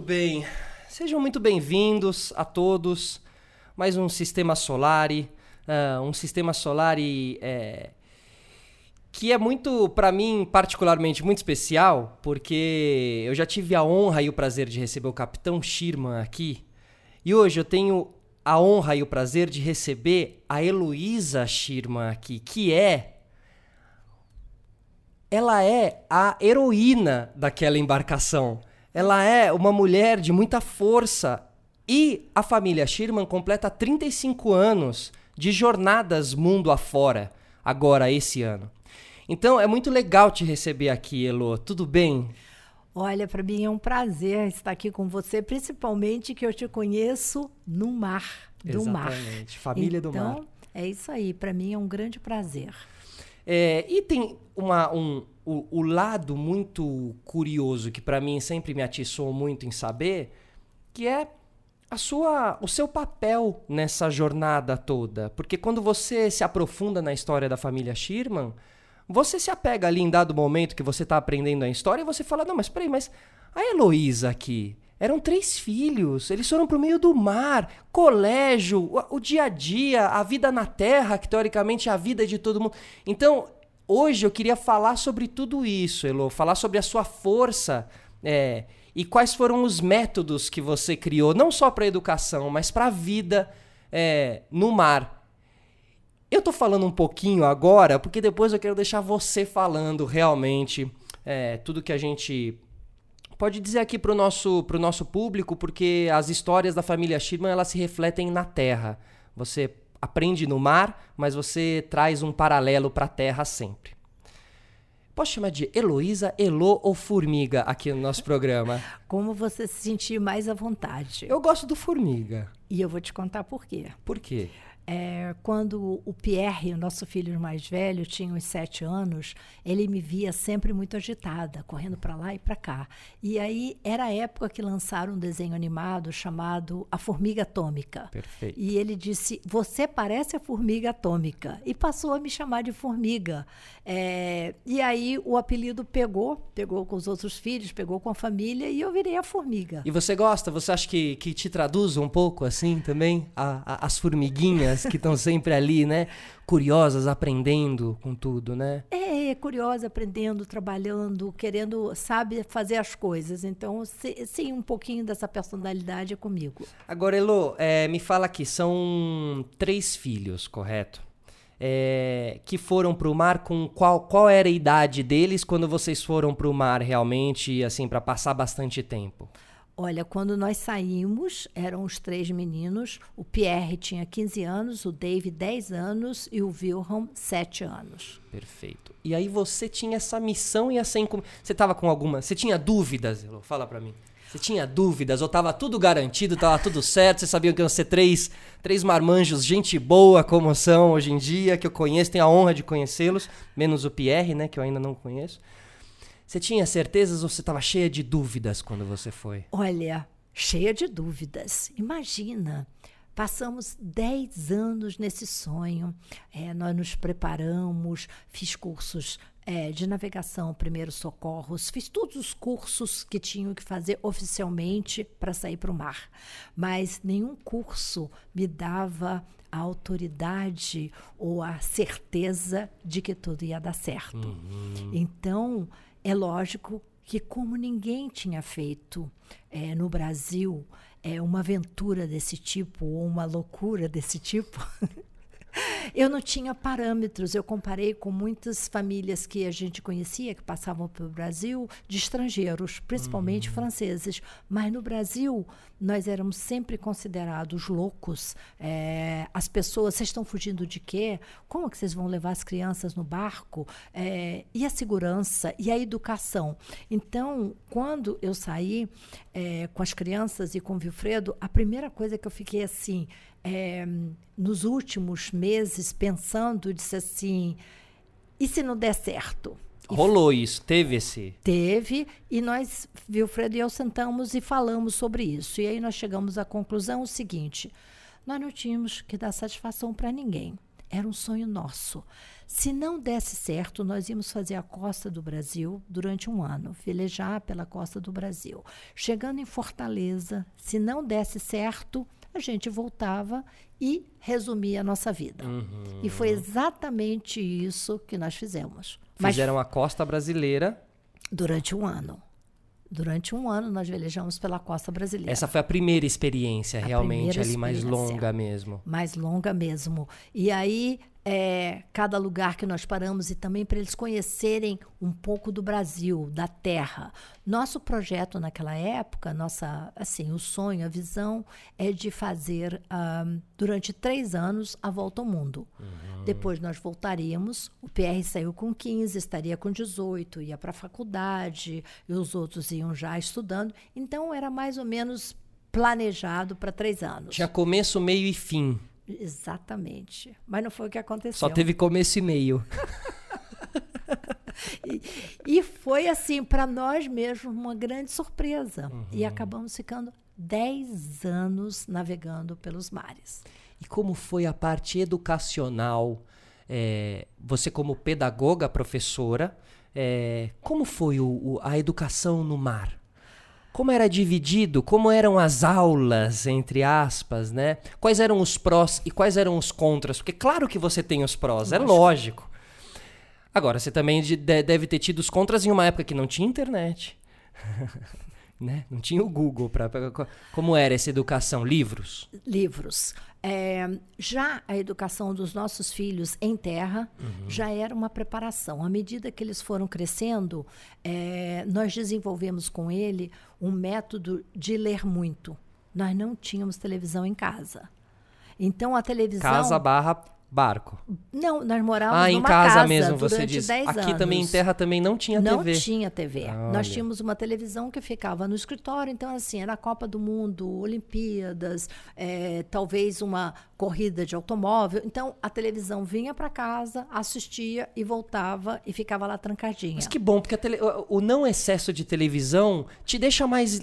bem, sejam muito bem-vindos a todos. Mais um Sistema Solar, uh, um Sistema Solar é, que é muito, para mim, particularmente muito especial, porque eu já tive a honra e o prazer de receber o Capitão Schirman aqui. E hoje eu tenho a honra e o prazer de receber a Heloísa Schirman aqui, que é ela é a heroína daquela embarcação. Ela é uma mulher de muita força. E a família Sherman completa 35 anos de jornadas mundo afora, agora esse ano. Então é muito legal te receber aqui, Elo. Tudo bem? Olha, para mim é um prazer estar aqui com você, principalmente que eu te conheço no mar, do Exatamente. mar. Exatamente, família então, do mar. Então, é isso aí, para mim é um grande prazer. É, e tem uma, um, o, o lado muito curioso que para mim sempre me atiçou muito em saber, que é a sua, o seu papel nessa jornada toda. Porque quando você se aprofunda na história da família Sherman, você se apega ali em dado momento que você está aprendendo a história e você fala: não, mas peraí, mas a Heloísa aqui. Eram três filhos, eles foram para o meio do mar, colégio, o, o, dia a dia, a vida na terra, que teoricamente é a vida de todo mundo. Então, hoje eu queria falar sobre tudo isso, Elo, falar sobre a sua força é, e quais foram os métodos que você criou, não só para educação, mas para a vida é, no mar. Eu tô falando um pouquinho agora, porque depois eu quero deixar você falando realmente é, tudo que a gente pode dizer aqui para o nosso, pro nosso público, porque as histórias da família Schirman elas se refletem na Terra. Você aprende no mar, mas você traz um paralelo para a terra sempre. Posso chamar de Heloísa, Elo ou Formiga aqui no nosso programa? Como você se sentir mais à vontade. Eu gosto do Formiga. E eu vou te contar por quê. Por quê? É, quando o Pierre, o nosso filho mais velho, tinha uns sete anos, ele me via sempre muito agitada, correndo para lá e para cá. E aí era a época que lançaram um desenho animado chamado A Formiga Atômica. Perfeito. E ele disse: Você parece a formiga atômica. E passou a me chamar de formiga. É, e aí o apelido pegou, pegou com os outros filhos, pegou com a família e eu virei a formiga. E você gosta? Você acha que, que te traduz um pouco assim também? A, a, as formiguinhas? Que estão sempre ali, né? Curiosas, aprendendo com tudo, né? É, é curiosa, aprendendo, trabalhando, querendo, sabe, fazer as coisas. Então, sim, um pouquinho dessa personalidade é comigo. Agora, Elo, é, me fala aqui, são três filhos, correto? É, que foram para o mar com qual, qual era a idade deles quando vocês foram para o mar realmente, assim, para passar bastante tempo? Olha, quando nós saímos, eram os três meninos. O Pierre tinha 15 anos, o Dave 10 anos e o Wilhelm 7 anos. Perfeito. E aí você tinha essa missão e essa. Você estava com alguma... Você tinha dúvidas? Fala para mim. Você tinha dúvidas ou estava tudo garantido, estava tudo certo? Você sabia que iam ser três, três marmanjos, gente boa como são hoje em dia, que eu conheço, tenho a honra de conhecê-los, menos o Pierre, né, que eu ainda não conheço. Você tinha certezas ou você estava cheia de dúvidas quando você foi? Olha, cheia de dúvidas. Imagina, passamos 10 anos nesse sonho. É, nós nos preparamos, fiz cursos é, de navegação, primeiros socorros, fiz todos os cursos que tinham que fazer oficialmente para sair para o mar. Mas nenhum curso me dava a autoridade ou a certeza de que tudo ia dar certo. Uhum. Então, é lógico que, como ninguém tinha feito é, no Brasil é, uma aventura desse tipo, ou uma loucura desse tipo, Eu não tinha parâmetros. Eu comparei com muitas famílias que a gente conhecia, que passavam pelo Brasil, de estrangeiros, principalmente uhum. franceses. Mas no Brasil, nós éramos sempre considerados loucos. É, as pessoas, vocês estão fugindo de quê? Como que vocês vão levar as crianças no barco? É, e a segurança? E a educação? Então, quando eu saí é, com as crianças e com o Vilfredo, a primeira coisa que eu fiquei assim é, nos últimos meses pensando, disse assim: e se não der certo? Rolou isso, teve esse? Teve, e nós, Wilfredo e eu, sentamos e falamos sobre isso. E aí nós chegamos à conclusão o seguinte: nós não tínhamos que dar satisfação para ninguém. Era um sonho nosso. Se não desse certo, nós íamos fazer a costa do Brasil durante um ano, velejar pela costa do Brasil. Chegando em Fortaleza, se não desse certo, a gente voltava e resumia a nossa vida. Uhum. E foi exatamente isso que nós fizemos. Mas Fizeram a costa brasileira. durante um ano. Durante um ano nós velejamos pela costa brasileira. Essa foi a primeira experiência, A realmente, primeira ali mais experiência. longa mesmo. mais longa mesmo. E aí, é, cada lugar que nós paramos e também para eles conhecerem um pouco do Brasil, da terra. Nosso projeto naquela época, nossa, assim, o sonho, a visão é de fazer durante três anos a volta ao mundo. Depois nós voltaríamos. O PR saiu com 15, estaria com 18, ia para a faculdade e os outros iam já estudando. Então era mais ou menos planejado para três anos. Tinha começo, meio e fim. Exatamente. Mas não foi o que aconteceu. Só teve começo e meio. E, e foi assim, para nós mesmos, uma grande surpresa. Uhum. E acabamos ficando 10 anos navegando pelos mares. E como foi a parte educacional? É, você como pedagoga, professora, é, como foi o- o- a educação no mar? Como era dividido? Como eram as aulas, entre aspas, né? Quais eram os prós e quais eram os contras? Porque claro que você tem os prós, é lógico. Agora, você também de- de- deve ter tido os contras em uma época que não tinha internet. né? Não tinha o Google. Co- como era essa educação? Livros? Livros. É, já a educação dos nossos filhos em terra Uhum. já era uma preparação. À medida que eles foram crescendo, é, nós desenvolvemos com ele um método de ler muito. Nós não tínhamos televisão em casa. Então a televisão. Casa barra barco. Não, nós morávamos Ah, em numa casa, mesmo, você diz. 10 Aqui anos. também em terra também não tinha não TV. tinha TV. Olha. Nós tínhamos uma televisão que ficava no escritório, então assim, era a Copa do Mundo, Olimpíadas, eh, talvez uma corrida de automóvel. Então a televisão vinha para casa, assistia e voltava e ficava lá trancadinha. Mas que bom, porque tele- o não excesso de televisão te deixa mais,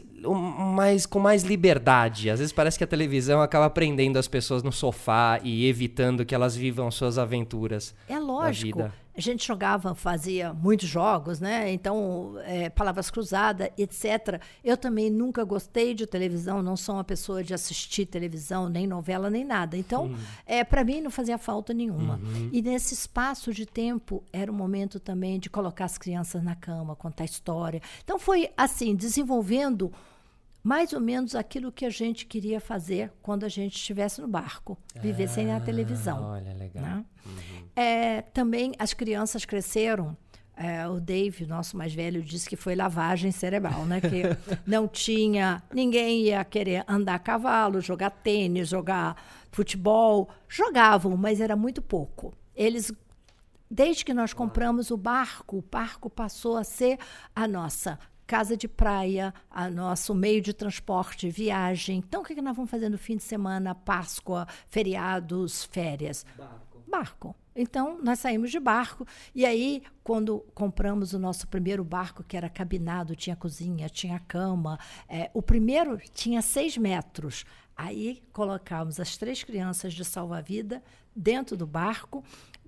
mais com mais liberdade. Às vezes parece que a televisão acaba prendendo as pessoas no sofá e evitando que elas vivam suas aventuras. É lógico. vida. A gente jogava, fazia muitos jogos, né? Então, é, palavras cruzadas, etc. Eu também nunca gostei de televisão, não sou uma pessoa de assistir televisão, nem novela, nem nada. Então, é, para mim não fazia falta nenhuma. E nesse espaço de tempo era o momento também de colocar as crianças na cama, contar história. Então, foi assim, desenvolvendo mais ou menos aquilo que a gente queria fazer quando a gente estivesse no barco, viver sem a televisão. Olha, legal. Né? É, também as crianças cresceram. é, o Dave, nosso mais velho, disse que foi lavagem cerebral, né? Que não tinha. Ninguém ia querer andar a cavalo, jogar tênis, jogar futebol. Jogavam, mas era muito pouco. Eles. Desde que nós compramos o barco, o barco passou a ser a nossa casa de praia, a nosso meio de transporte, viagem. Então, o que que nós vamos fazer no fim de semana, Páscoa, feriados, férias? Barco. Então, nós saímos de barco. E aí, quando compramos o nosso primeiro barco, que era cabinado, tinha cozinha, tinha cama, é, o primeiro tinha seis metros. Aí, colocamos as três crianças de salva-vida dentro do barco,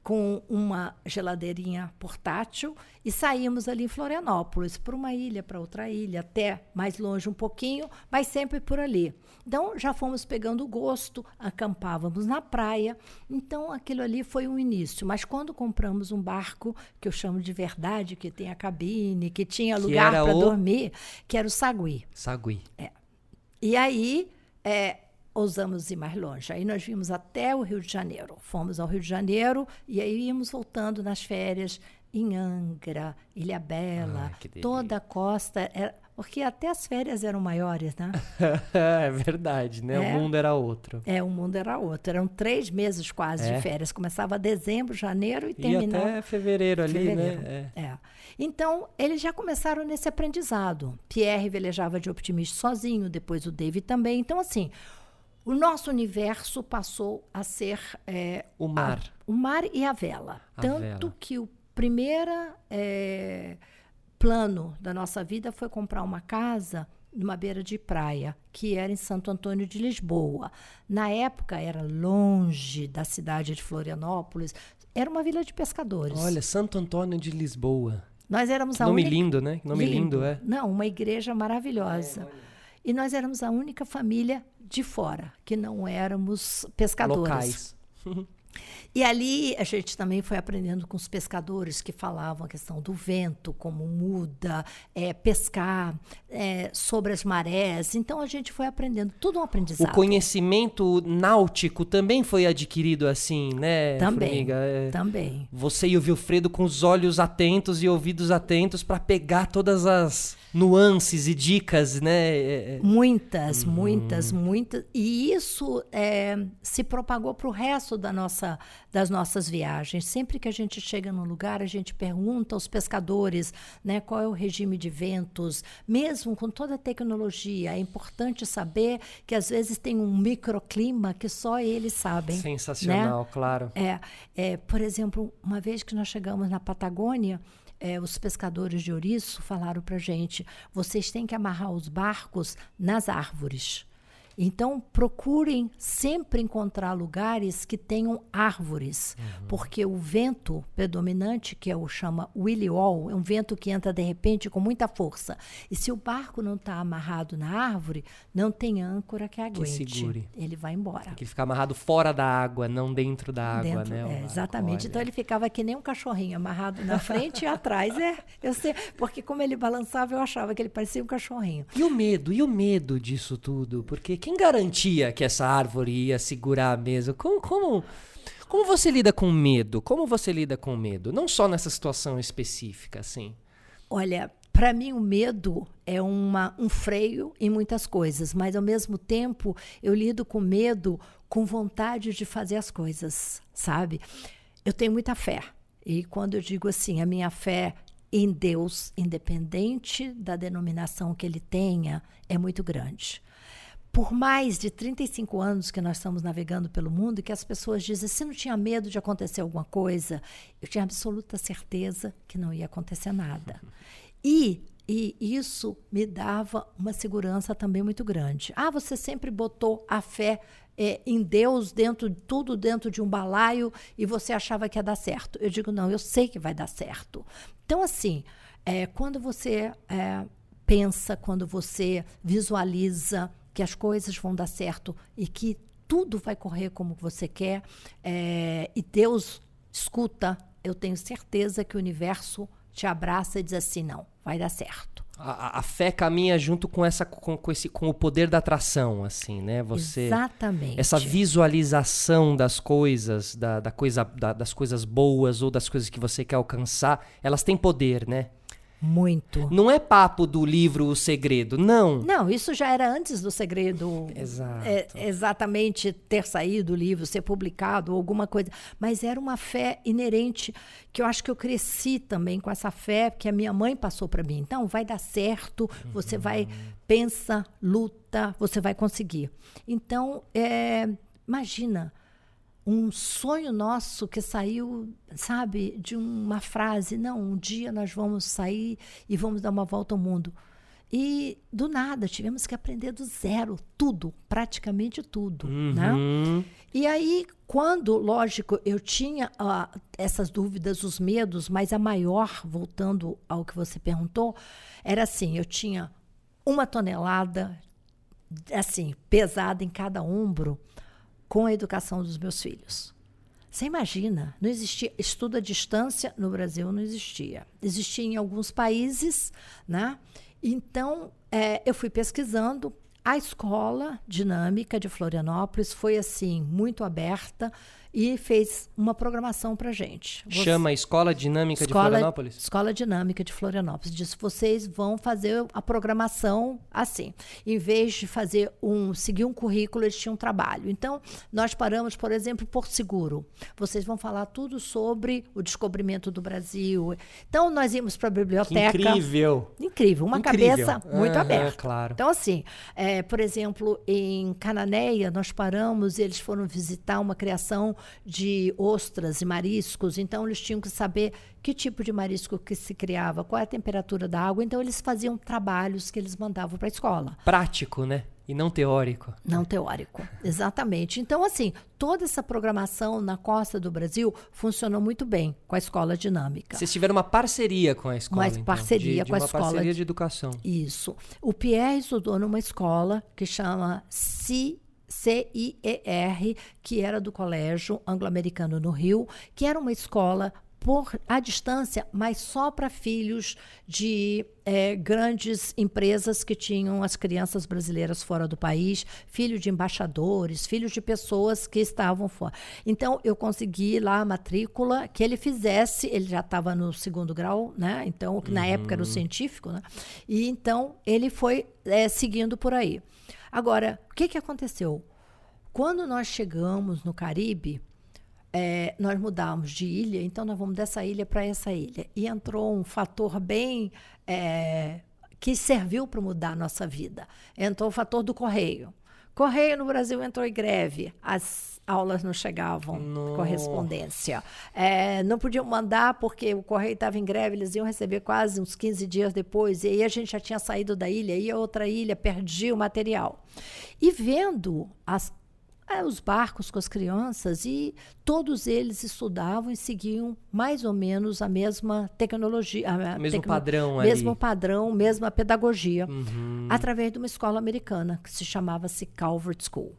com uma geladeirinha portátil, e saímos ali em Florianópolis, por uma ilha, para outra ilha, até mais longe um pouquinho, mas sempre por ali. Então, já fomos pegando o gosto, acampávamos na praia. Então, aquilo ali foi um início. Mas quando compramos um barco, que eu chamo de verdade, que tem a cabine, que tinha Que lugar para o- dormir, que era o Sagui. Sagui. E aí, é, ousamos ir mais longe. Aí nós vimos até o Rio de Janeiro. Fomos ao Rio de Janeiro e aí íamos voltando nas férias em Angra, Ilha Bela, toda a costa. Era, porque até as férias eram maiores, né? é verdade, né? É. O mundo era outro. É, o mundo era outro. Eram três meses quase É. de férias. Começava dezembro, janeiro e E terminava. até fevereiro ali, Fevereiro. né? É. É. Então, eles já começaram nesse aprendizado. Pierre velejava de optimista sozinho, depois o David também. Então, assim, o nosso universo passou a ser é, O mar. a- o mar e a vela. A Tanto vela. que o primeiro plano da nossa vida foi comprar uma casa numa beira de praia, que era em Santo Antônio de Lisboa. Na época era longe da cidade de Florianópolis, era uma vila de pescadores. Olha, Santo Antônio de Lisboa. Nós éramos Que a nome única... lindo, né? Que nome lindo, é. Não, uma igreja maravilhosa. E nós éramos a única família de fora, que não éramos pescadores. Locais. E ali a gente também foi aprendendo com os pescadores que falavam a questão do vento, como muda, é, pescar, é, sobre as marés. Então a gente foi aprendendo, tudo um O aprendizado. conhecimento náutico também foi adquirido assim, né, Também, Formiga? É, também. Você e o Vilfredo com os olhos atentos e ouvidos atentos para pegar todas as nuances e dicas, né? É, é. Muitas, muitas, muitas. E isso é, se propagou para o resto da nossa, das nossas viagens. Sempre que a gente chega num lugar, a gente pergunta aos pescadores né, qual é o regime de ventos. Mesmo com toda a tecnologia, é importante saber que às vezes tem um microclima que só eles sabem. né? Sensacional, claro. É, é, por exemplo, uma vez que nós chegamos na Patagônia, é, os pescadores de ouriço falaram para gente: vocês têm que amarrar os barcos nas árvores. Então, procurem sempre encontrar lugares que tenham árvores, porque o vento predominante, que é o chama Willy Wall, é um vento que entra de repente com muita força. E se o barco não está amarrado na árvore, não tem âncora que aguente. segure. Ele vai embora. Tem que ficar amarrado fora da água, não dentro da água, Dentro, né? é, exatamente. olha. Então ele ficava que nem um cachorrinho, amarrado na frente e atrás. É, eu sei, porque como ele balançava, eu achava que ele parecia um cachorrinho. E o medo, e o medo disso tudo? Porque quem garantia que essa árvore ia segurar mesmo? Como, como, como você lida com medo? Como você lida com medo? Não só nessa situação específica, assim. Olha, para mim o medo é uma, um freio em muitas coisas, mas ao mesmo tempo eu lido com medo com vontade de fazer as coisas, sabe? Eu tenho muita fé. E quando eu digo assim, a minha fé em Deus, independente da denominação que ele tenha, é muito grande. Por mais de 35 anos que nós estamos navegando pelo mundo, que as pessoas dizem, você não tinha medo de acontecer alguma coisa? Eu tinha absoluta certeza que não ia acontecer nada. E, e isso me dava uma segurança também muito grande. Ah, você sempre botou a fé é, em Deus dentro tudo dentro de um balaio e você achava que ia dar certo. Eu digo, não, eu sei que vai dar certo. Então, assim, é, quando você é, pensa, quando você visualiza que as coisas vão dar certo e que tudo vai correr como você quer, é, e Deus escuta, eu tenho certeza que o universo te abraça e diz assim: não, vai dar certo. A, a- fé caminha junto com essa com, com esse com o poder da atração, assim, né? Você Exatamente. essa visualização das coisas, da, da coisa, da- das coisas boas ou das coisas que você quer alcançar, elas têm poder, né? Muito. Não é papo do livro O Segredo, não. Não, isso já era antes do segredo Exato. é, exatamente ter saído o livro, ser publicado alguma coisa. Mas era uma fé inerente que eu acho que eu cresci também com essa fé que a minha mãe passou para mim. Então, vai dar certo, você vai, pensa, luta, você vai conseguir. Então, é, imagina um sonho nosso que saiu, sabe, de uma frase, não, um dia nós vamos sair e vamos dar uma volta ao mundo. E do nada tivemos que aprender do zero, tudo, praticamente tudo, né? Hum, E aí, quando, lógico, eu tinha ah, essas dúvidas, os medos, mas a maior, voltando ao que você perguntou, era assim: eu tinha uma tonelada, assim, pesada em cada ombro, com a educação dos meus filhos. Você imagina, não existia estudo à distância no Brasil, não existia. Existia em alguns países, né? Então, é, eu fui pesquisando. A escola dinâmica de Florianópolis foi assim muito aberta e fez uma programação para gente. Você- chama Escola Dinâmica de Escola, Florianópolis. Escola Dinâmica de Florianópolis. Disse, vocês vão fazer a programação assim. Em vez de fazer um, seguir um currículo, eles tinham um trabalho. Então, nós paramos, por exemplo, por seguro. Vocês vão falar tudo sobre o descobrimento do Brasil. Então, nós íamos para a Que biblioteca. incrível. Incrível, uma Incrível. cabeça muito Aham, aberta. claro. Então, assim, é, por exemplo, em Cananéia, nós paramos e eles foram visitar uma criação de ostras e mariscos, então eles tinham que saber que tipo de marisco que se criava, qual é a temperatura da água, então eles faziam trabalhos que eles mandavam para a escola. Prático, né? E não teórico. Não teórico, exatamente. Então, assim, toda essa programação na costa do Brasil funcionou muito bem com a escola dinâmica. Vocês tiveram uma parceria com a escola, Uma então, parceria de, de com a uma escola parceria de- de educação. Isso. O Pierre estudou numa escola que chama CI CIER, que era do Colégio Anglo-Americano no Rio, que era uma escola por à distância, mas só para filhos de eh, grandes empresas que tinham as crianças brasileiras fora do país, filhos de embaixadores, filhos de pessoas que estavam fora. Então, eu consegui lá a matrícula que ele fizesse, ele já estava no segundo grau, né? Então, que na época era o científico, né? E então ele foi eh, seguindo por aí. Agora, o que, que aconteceu? Quando nós chegamos no Caribe, é, nós mudamos de ilha, então nós vamos dessa ilha para essa ilha. E entrou um fator bem. é, que serviu para mudar a nossa vida. Entrou o fator do correio. Correio no Brasil entrou em greve, as aulas não chegavam, Nossa. correspondência. É, não podiam mandar porque o correio estava em greve, eles iam receber quase uns 15 dias depois, e aí a gente já tinha saído da ilha, ia a outra ilha, perdia o material. E vendo as é, os barcos com as crianças e todos eles estudavam e seguiam mais ou menos a mesma tecnologia, a, mesmo tecno- padrão ali. mesmo padrão, mesma pedagogia, Uhum. através de uma escola americana que se chamava-se Calvert School.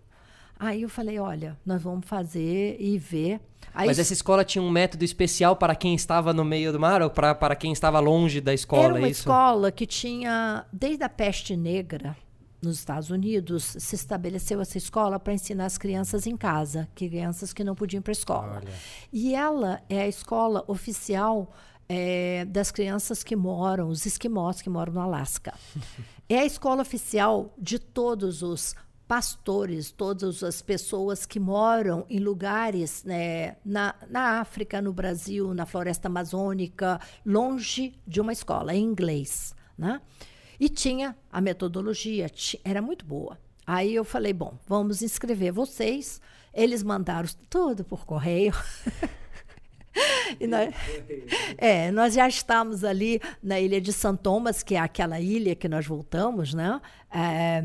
Aí eu falei, olha, nós vamos fazer e ver. Aí Mas essa escola tinha um método especial para quem estava no meio do mar ou para, para quem estava longe da escola, Era uma é isso? escola que tinha, desde a peste negra nos Estados Unidos, se estabeleceu essa escola para ensinar as crianças em casa, crianças que não podiam ir para a escola. Olha. E ela é a escola oficial eh, das crianças que moram, os esquimós que moram no Alasca. é a escola oficial de todos os pastores, todas as pessoas que moram em lugares né, na, na África, no Brasil, na floresta amazônica, longe de uma escola, em inglês. Né? E tinha a metodologia, era muito boa. Aí eu falei, bom, vamos inscrever vocês. Eles mandaram tudo por correio. E nós, é, nós já estamos ali na ilha de São Thomas, que é aquela ilha que nós voltamos, né? É,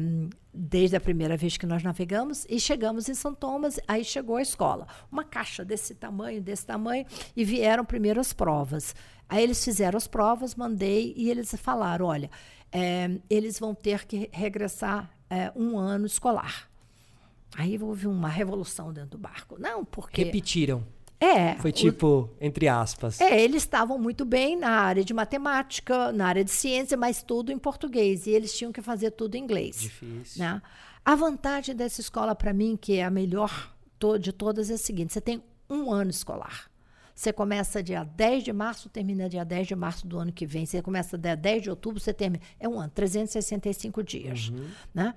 desde a primeira vez que nós navegamos, e chegamos em São Thomas, aí chegou a escola. Uma caixa desse tamanho, desse tamanho, e vieram primeiro as provas. Aí eles fizeram as provas, mandei, e eles falaram: olha, é, eles vão ter que regressar é, um ano escolar. Aí houve uma revolução dentro do barco. Não, porque. Repetiram. É. Foi o- tipo, entre aspas. é, eles estavam muito bem na área de matemática, na área de ciência, mas tudo em português. E eles tinham que fazer tudo em inglês. Difícil. Né? A vantagem dessa escola, para mim, que é a melhor de todas, é a seguinte: você tem um ano escolar. Você começa dia 10 de março, termina dia 10 de março do ano que vem. Você começa dia 10 de outubro, você termina. É um ano, 365 dias. Né?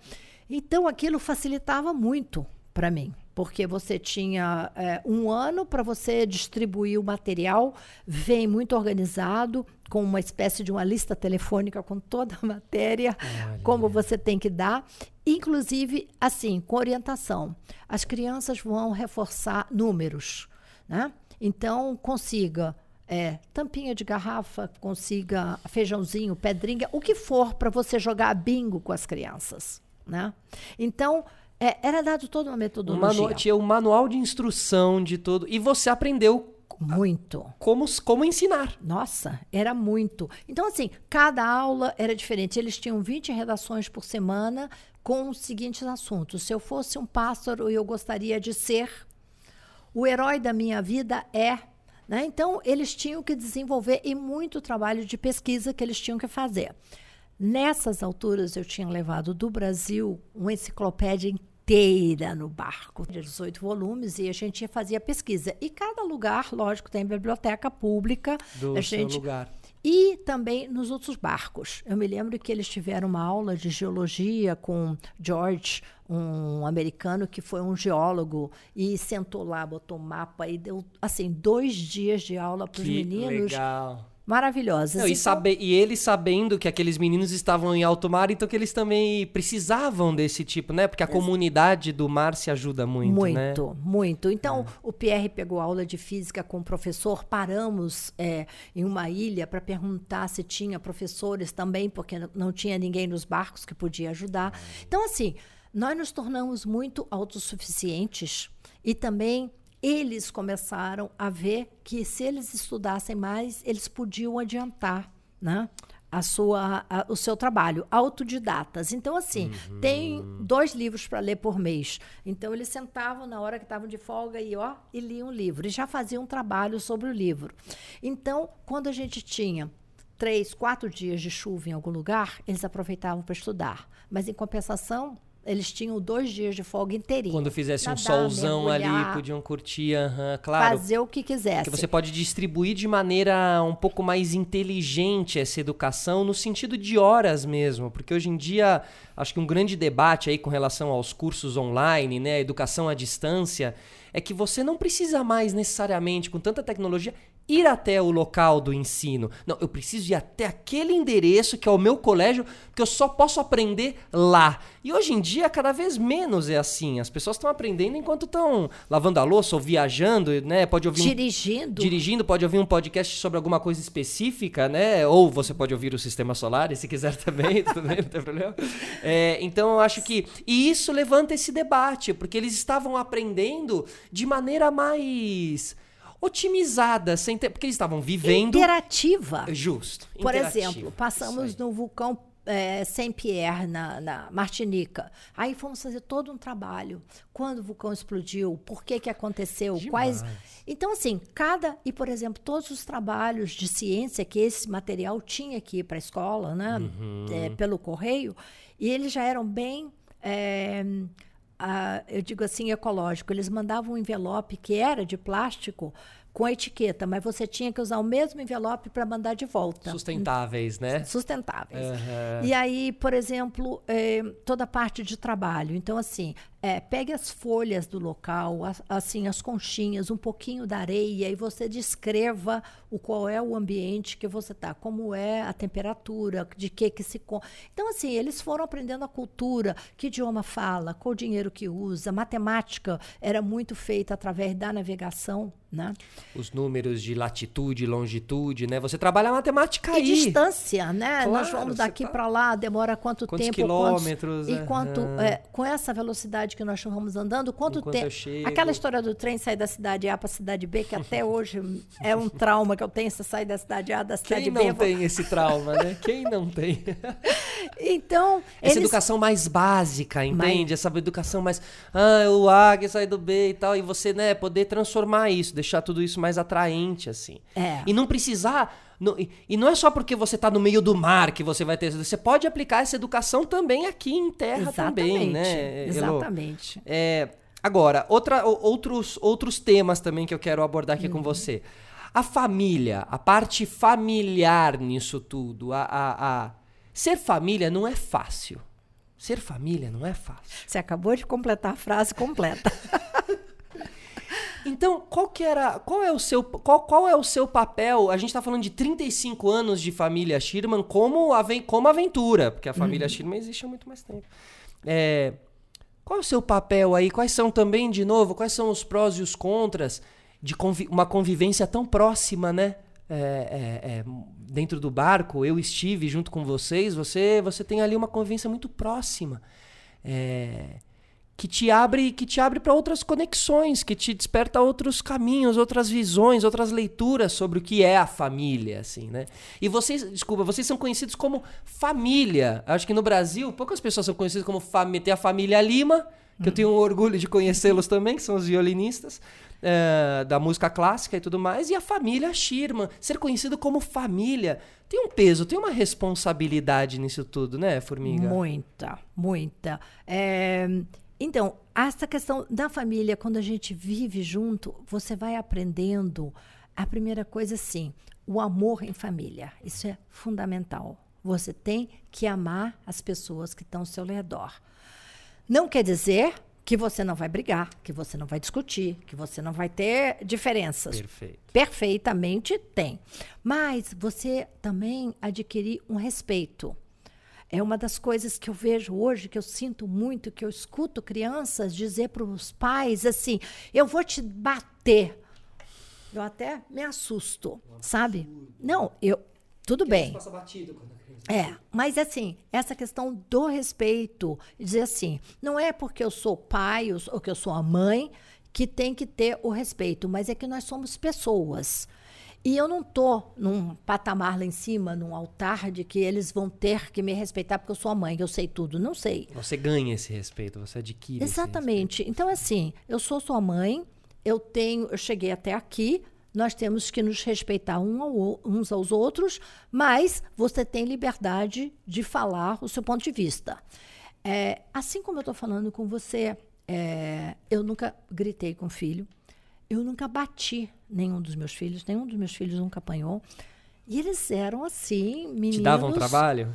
Então, aquilo facilitava muito para mim, porque você tinha é, um ano para você distribuir o material, vem muito organizado, com uma espécie de uma lista telefônica com toda a matéria, como você tem que dar, inclusive, assim, com orientação. As crianças vão reforçar números, né? Então, consiga é, tampinha de garrafa, consiga feijãozinho, pedrinha, o que for para você jogar bingo com as crianças, né? Então, é, era dado toda uma Um metodologia. manu... Tinha um manual de instrução de todo. E você aprendeu Muito. como, como ensinar. Nossa, era muito. Então, assim, cada aula era diferente. Eles tinham 20 redações por semana com os seguintes assuntos. Se eu fosse um pássaro, eu gostaria de ser. O herói da minha vida é. Né? Então, eles tinham que desenvolver e muito trabalho de pesquisa que eles tinham que fazer. Nessas alturas, eu tinha levado do Brasil uma enciclopédia inteira no barco, de 18 volumes, e a gente fazia pesquisa. E cada lugar, lógico, tem biblioteca pública. Do a gente lugar. e também nos outros barcos. Eu me lembro que eles tiveram uma aula de geologia com George, um americano que foi um geólogo, e sentou lá, botou mapa e deu assim dois dias de aula para os meninos. legal. Maravilhosas. Não, e, Então, sabe, e ele sabendo que aqueles meninos estavam em alto mar, então que eles também precisavam desse tipo, né? Porque a comunidade do mar se ajuda muito, né? Muito, muito. Então, o Pierre pegou aula de física com o professor. Paramos é, em uma ilha para perguntar se tinha professores também, porque não- não tinha ninguém nos barcos que podia ajudar. Então, assim, nós nos tornamos muito autossuficientes e também eles começaram a ver que se eles estudassem mais, eles podiam adiantar, né? A sua, a- o seu trabalho, autodidatas. Então, assim, tem dois livros para ler por mês. Então, eles sentavam na hora que estavam de folga e, ó, e liam um livro. E já faziam um trabalho sobre o livro. Então, quando a gente tinha três, quatro dias de chuva em algum lugar, eles aproveitavam para estudar. Mas, em compensação, eles tinham dois dias de folga inteirinho. Quando fizesse um Nadar, solzão ali, podiam curtir, aham, claro. Fazer o que quisesse. Que você pode distribuir de maneira um pouco mais inteligente essa educação, no sentido de horas mesmo. Porque hoje em dia, acho que um grande debate aí com relação aos cursos online, né, educação à distância, é que você não precisa mais necessariamente, com tanta tecnologia, ir até o local do ensino. Não, eu preciso ir até aquele endereço que é o meu colégio, que eu só posso aprender lá. E hoje em dia, cada vez menos é assim. As pessoas estão aprendendo enquanto estão lavando a louça ou viajando, né? Pode ouvir um Dirigindo. dirigindo, pode ouvir um podcast sobre alguma coisa específica, né? Ou você pode ouvir o Sistema Solar, se quiser também, bem, não tem problema. É, então eu acho que. E isso levanta esse debate, porque eles estavam aprendendo de maneira mais otimizada, sem ter, porque eles estavam vivendo. Interativa. Justo. Por interativa. exemplo, passamos no vulcão é, Saint-Pierre, na, na Martinica. Aí fomos fazer todo um trabalho. Quando o vulcão explodiu, por que, que aconteceu, quais. Então, assim, cada. E, por exemplo, todos os trabalhos de ciência que esse material tinha aqui para a escola, né? Uhum. é, pelo correio, e eles já eram bem. é, ah, eu digo assim, ecológico. Eles mandavam um envelope que era de plástico com a etiqueta, mas você tinha que usar o mesmo envelope para mandar de volta. Sustentáveis, né? Sustentáveis. Aham. E aí, por exemplo, eh, toda a parte de trabalho. Então, assim, eh, pegue as folhas do local, as- assim, as conchinhas, um pouquinho da areia, e você descreva o qual é o ambiente que você está, como é a temperatura, de que que se... Então, assim, eles foram aprendendo a cultura, que idioma fala, qual dinheiro que usa, matemática era muito feita através da navegação, né? Os números de latitude, longitude, né? Você trabalha a matemática E aí. distância, né? Nós Claro, vamos você daqui tá- para lá, demora quanto Quantos tempo? quilômetros, Quantos, e aham. quanto, é, com essa velocidade que nós vamos andando, quanto Enquanto tempo? chego. Aquela história do trem sair da cidade A para a cidade B, que até hoje é um trauma que eu tenho, você sair da cidade A, da cidade Quem B. não eu vou- tem esse trauma, né? Quem não tem? Então, Essa eles- educação mais básica, entende? Essa educação mais. Ah, o A que sai do B e tal. E você, né, poder transformar isso, deixar tudo isso mais atraente, assim. É. E não precisar. Não- e, não é só porque você tá no meio do mar que você vai ter. Você pode aplicar essa educação também aqui em terra também, né? Exatamente. É, agora, outra, outros, outros temas também que eu quero abordar aqui com você. A família, a parte familiar nisso tudo. A, a, a- Ser família não é fácil. Ser família não é fácil. Você acabou de completar a frase completa. Então, qual que era, qual é o seu, qual, qual é o seu papel? A gente tá falando de 35 anos de família Schirman como, aven- como aventura, porque a família Schirman existe há muito mais tempo. É, qual é o seu papel aí? Quais são também, de novo, quais são os prós e os contras de convi- uma convivência tão próxima, né? É, é, é, dentro do barco, eu estive junto com vocês, você, você tem ali uma convivência muito próxima. É, que te abre que te abre para outras conexões, que te desperta outros caminhos, outras visões, outras leituras sobre o que é a família, assim, né? E vocês, desculpa, vocês são conhecidos como família. Acho que no Brasil poucas pessoas são conhecidas como família. Tem a família Lima, que eu tenho orgulho de conhecê-los também, que são os violinistas eh, da música clássica e tudo mais, e a família Schirman. Ser conhecido como família tem um peso, tem uma responsabilidade nisso tudo, né, Formiga? Muita, muita. É, então, essa questão da família, quando a gente vive junto, você vai aprendendo. A primeira coisa, sim, o amor em família. Isso é fundamental. Você tem que amar as pessoas que estão ao seu redor. Não quer dizer que você não vai brigar, que você não vai discutir, que você não vai ter diferenças. Perfeito. Perfeitamente tem. Mas você também adquirir um respeito. É uma das coisas que eu vejo hoje, que eu sinto muito, que eu escuto crianças dizer para os pais assim: eu vou te bater. Eu até me assusto, sabe? Não, eu. Tudo bem. Passa batido quando a. É, mas assim, essa questão do respeito, dizer assim, não é porque eu sou pai ou que eu sou a mãe que tem que ter o respeito, mas é que nós somos pessoas. E eu não tô num patamar lá em cima, num altar de que eles vão ter que me respeitar porque eu sou a mãe, eu sei tudo. Não sei. Você ganha esse respeito, você adquire esse Exatamente. Então, assim, eu sou sua mãe, eu tenho, eu cheguei até aqui, nós temos que nos respeitar um ao uns aos outros, mas você tem liberdade de falar o seu ponto de vista. É, assim como eu estou falando com você, é, eu nunca gritei com o filho, eu nunca bati nenhum dos meus filhos, nenhum dos meus filhos nunca apanhou. E eles eram assim, meninos. Te davam trabalho?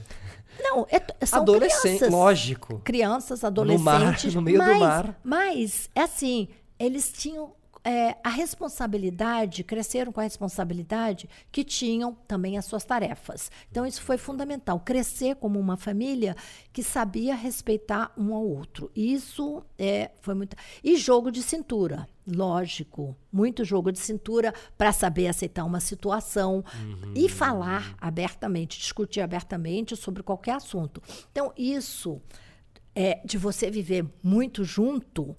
Não, é, são Adolescente, crianças lógico. crianças, mar, adolescentes. no meio do mas, mar. Mas, é assim, eles tinham é, a responsabilidade, cresceram com a responsabilidade que tinham também as suas tarefas. Então, isso foi fundamental. Crescer como uma família que sabia respeitar um ao outro. Isso é, foi muito. E jogo de cintura. Lógico, muito jogo de cintura para saber aceitar uma situação e falar abertamente, discutir abertamente sobre qualquer assunto. Então, isso é, de você viver muito junto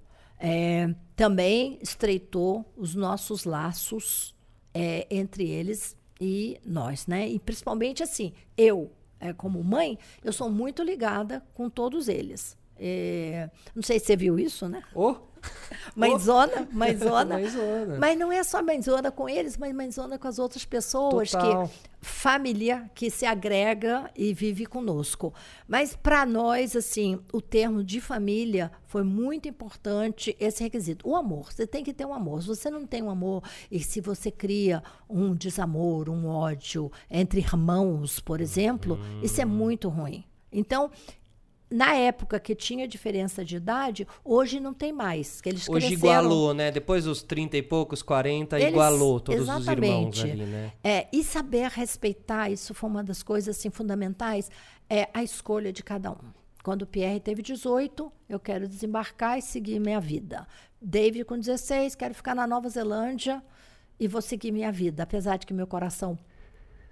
é, também estreitou os nossos laços é, entre eles e nós, né? E principalmente assim, eu, é, como mãe, eu sou muito ligada com todos eles. É, não sei se você viu isso, né? Ô, Mãezona, mãezona. Mãezona. Mas não é só mãezona com eles, mas mãezona com as outras pessoas Total. que família que se agrega e vive conosco. Mas para nós, assim, o termo de família foi muito importante esse requisito. O amor, você tem que ter um amor. Se você não tem um amor e se você cria um desamor, um ódio entre irmãos, por exemplo, isso é muito ruim. Então, na época que tinha diferença de idade, hoje não tem mais. Que eles Hoje cresceram. igualou, né? Depois dos 30 e poucos, 40, Eles- igualou todos os irmãos exatamente. ali, né? É, e saber respeitar, isso foi uma das coisas assim, fundamentais, é a escolha de cada um. Quando o Pierre teve 18, eu quero desembarcar e seguir minha vida. David com 16, quero ficar na Nova Zelândia e vou seguir minha vida. Apesar de que meu coração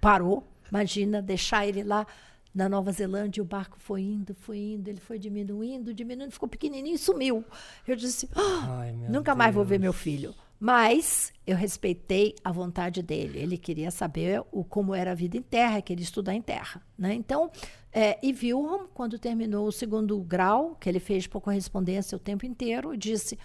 parou, imagina deixar ele lá na Nova Zelândia, o barco foi indo, foi indo, ele foi diminuindo, diminuindo, ficou pequenininho e sumiu. Eu disse, "Ah, Ai, Nunca mais vou ver Deus. meu filho. Mas eu respeitei a vontade dele. Ele queria saber o, como era a vida em terra, queria estudar em terra. Né? Então, é, e Wilhelm, quando terminou o segundo grau, que ele fez por correspondência o tempo inteiro, disse: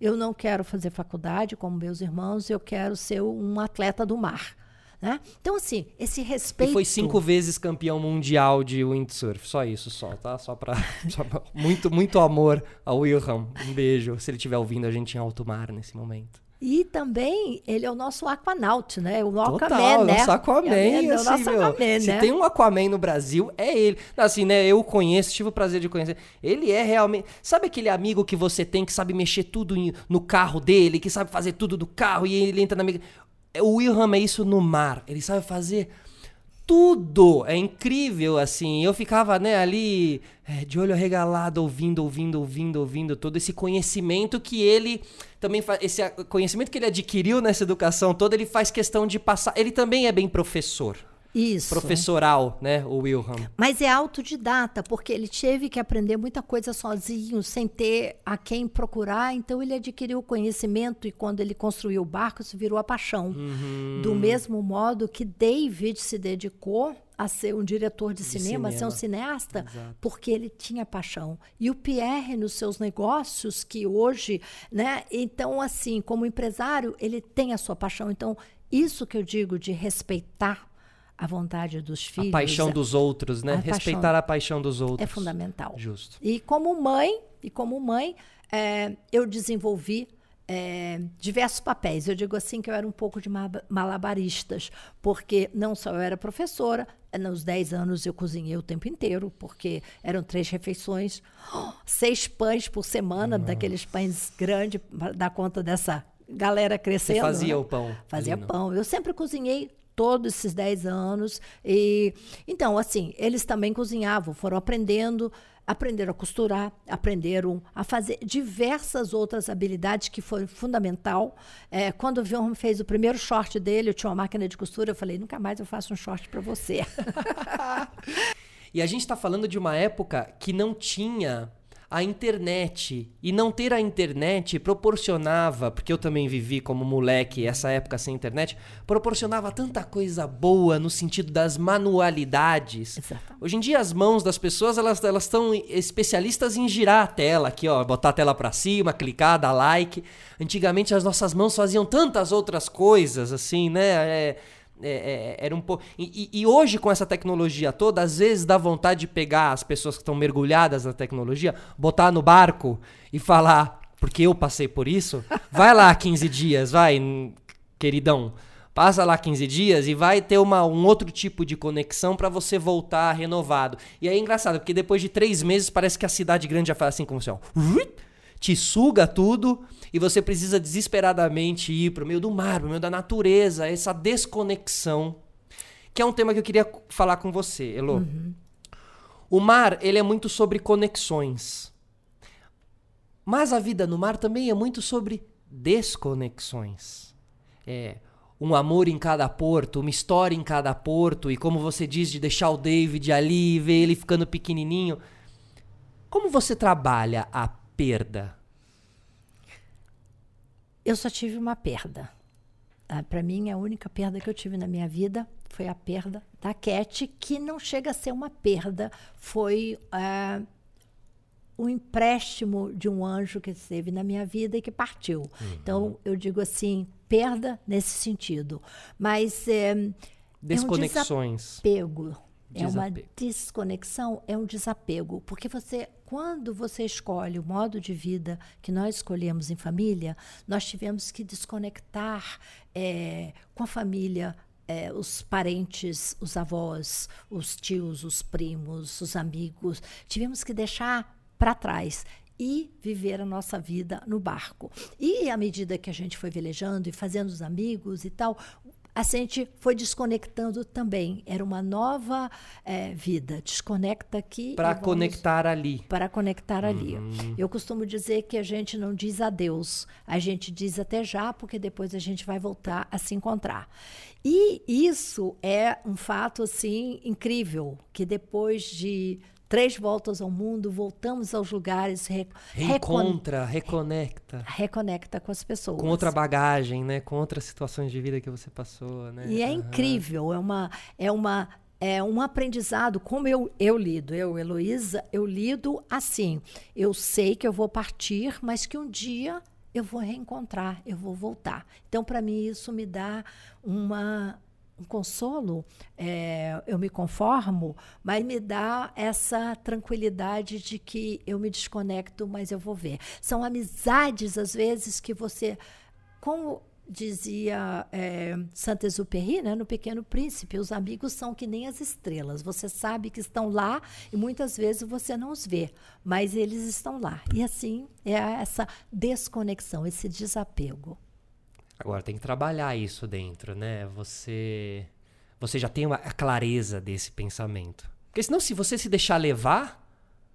Eu não quero fazer faculdade como meus irmãos, eu quero ser um atleta do mar. Né? Então, assim, esse respeito. E foi cinco vezes campeão mundial de windsurf. Só isso, só, tá? Só pra. só pra- muito, muito amor ao Wilhelm. Um beijo. Se ele estiver ouvindo a gente em alto mar nesse momento. E também ele é o nosso Aquanaut, né? O Total, Aquaman, né? nosso Aquaman, É, o assim, nosso meu, Aquaman, Se né? tem um Aquaman no Brasil, é ele. Assim, né, eu conheço, tive o prazer de conhecer. Ele é realmente... Sabe aquele amigo que você tem que sabe mexer tudo no carro dele, que sabe fazer tudo do carro e ele entra na... amiga- O Wilhelm é isso no mar. Ele sabe fazer tudo. É incrível, assim. Eu ficava, né, ali é, de olho arregalado, ouvindo, ouvindo, ouvindo, ouvindo todo esse conhecimento que ele também faz. Esse conhecimento que ele adquiriu nessa educação toda, ele faz questão de passar. Ele também é bem professor. Isso. Professoral, né, o Wilhelm. Mas é autodidata, porque ele teve que aprender muita coisa sozinho, sem ter a quem procurar. Então, ele adquiriu o conhecimento e, quando ele construiu o barco, isso virou a paixão. Uhum. Do mesmo modo que David se dedicou a ser um diretor de, cinema, a ser um cinema. cineasta, Exato. porque ele tinha paixão. E o Pierre, nos seus negócios, que hoje, né? Então, assim, como empresário, ele tem a sua paixão. Então, isso que eu digo de respeitar a vontade dos filhos. A paixão é- dos outros, né? a paixão Respeitar a paixão dos outros. é fundamental. Justo. E como mãe, e como mãe, é, eu desenvolvi é, diversos papéis. Eu digo assim que eu era um pouco de malabaristas, porque não só eu era professora, nos 10 anos eu cozinhei o tempo inteiro, porque eram três refeições, seis pães por semana, Nossa. daqueles pães grandes, para dar conta dessa galera crescendo. Você fazia né? o pão? Fazia pão. Eu sempre cozinhei todos esses 10 anos. E então, assim, eles também cozinhavam, foram aprendendo, aprenderam a costurar, aprenderam a fazer diversas outras habilidades que foi fundamental. É, quando o Vilma fez o primeiro short dele, eu tinha uma máquina de costura, eu falei, nunca mais eu faço um short para você. e a gente está falando de uma época que não tinha a internet. E não ter a internet proporcionava, porque eu também vivi como moleque essa época sem internet, proporcionava tanta coisa boa no sentido das manualidades. Exatamente. Hoje em dia as mãos das pessoas, elas elas estão especialistas em girar a tela aqui, ó, botar a tela para cima, clicar, dar like. Antigamente as nossas mãos faziam tantas outras coisas assim, né? É, é, é, era um pouco. E, e, hoje, com essa tecnologia toda, às vezes dá vontade de pegar as pessoas que estão mergulhadas na tecnologia, botar no barco e falar, porque eu passei por isso, vai lá 15 dias, vai, queridão. Passa lá 15 dias e vai ter uma, um outro tipo de conexão para você voltar renovado. E é engraçado, porque depois de três meses parece que a cidade grande já faz assim como assim, ó, te suga tudo e você precisa desesperadamente ir para o meio do mar, para o meio da natureza, essa desconexão, que é um tema que eu queria falar com você, Elo. Uhum. O mar, ele é muito sobre conexões. Mas a vida no mar também é muito sobre desconexões. É um amor em cada porto, uma história em cada porto, e como você diz, de deixar o David ali e ver ele ficando pequenininho. Como você trabalha a perda? Eu só tive uma perda. Ah, Para mim, a única perda que eu tive na minha vida foi a perda da Cat, que não chega a ser uma perda, foi uh, um empréstimo de um anjo que esteve na minha vida e que partiu. Uhum. Então, eu digo assim, perda nesse sentido. Mas é, Desconexões. É um desapego. É uma desconexão, é um desapego. Porque você quando você escolhe o modo de vida que nós escolhemos em família, nós tivemos que desconectar é, com a família, é, os parentes, os avós, os tios, os primos, os amigos. Tivemos que deixar para trás e viver a nossa vida no barco. E à medida que a gente foi velejando e fazendo os amigos e tal, a gente foi desconectando também. Era uma nova é, vida. Desconecta aqui. Para conectar ali. Para conectar ali. Uhum. Eu costumo dizer que a gente não diz adeus. A gente diz até já, porque depois a gente vai voltar a se encontrar. E isso é um fato assim incrível, que depois de três voltas ao mundo, voltamos aos lugares. Re Reencontra, reconecta. Reconecta com as pessoas. Com outra bagagem, né? Com outras situações de vida que você passou, né? E é uhum. incrível, é uma, é uma é um aprendizado, como eu, eu lido, eu, Heloísa, eu lido assim. Eu sei que eu vou partir, mas que um dia eu vou reencontrar, eu vou voltar. Então, para mim, isso me dá uma, um consolo, é, eu me conformo, mas me dá essa tranquilidade de que eu me desconecto, mas eu vou ver. São amizades, às vezes, que você. Como dizia é, Saint-Exupéry, né, no Pequeno Príncipe, os amigos são que nem as estrelas. Você sabe que estão lá e muitas vezes você não os vê, mas eles estão lá. E assim é essa desconexão, esse desapego. Agora tem que trabalhar isso dentro, né? Você você já tem uma, a clareza desse pensamento. Porque senão se você se deixar levar,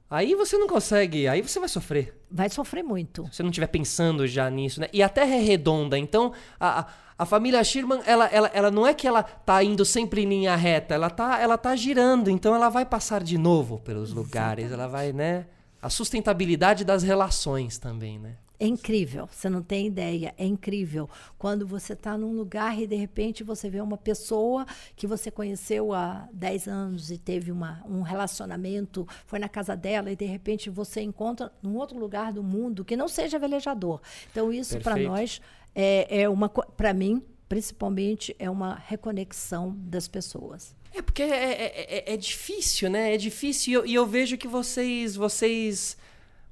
aí você não consegue, aí você vai sofrer. Vai sofrer muito. Se você não estiver pensando já nisso, né? E a Terra é redonda, então a, a, a família Sherman, ela, ela, ela não é que ela tá indo sempre em linha reta, ela tá, ela tá girando, então ela vai passar de novo pelos lugares, ela vai, né? A sustentabilidade das relações também, né? É incrível, você não tem ideia, é incrível. Quando você está num lugar e de repente você vê uma pessoa que você conheceu há 10 anos e teve uma, um relacionamento, foi na casa dela e de repente você encontra num outro lugar do mundo que não seja velejador. Então, isso para nós é, é uma. Para mim, principalmente, é uma reconexão das pessoas. É porque é, é, é, é difícil, né? É difícil e eu, e eu vejo que vocês. vocês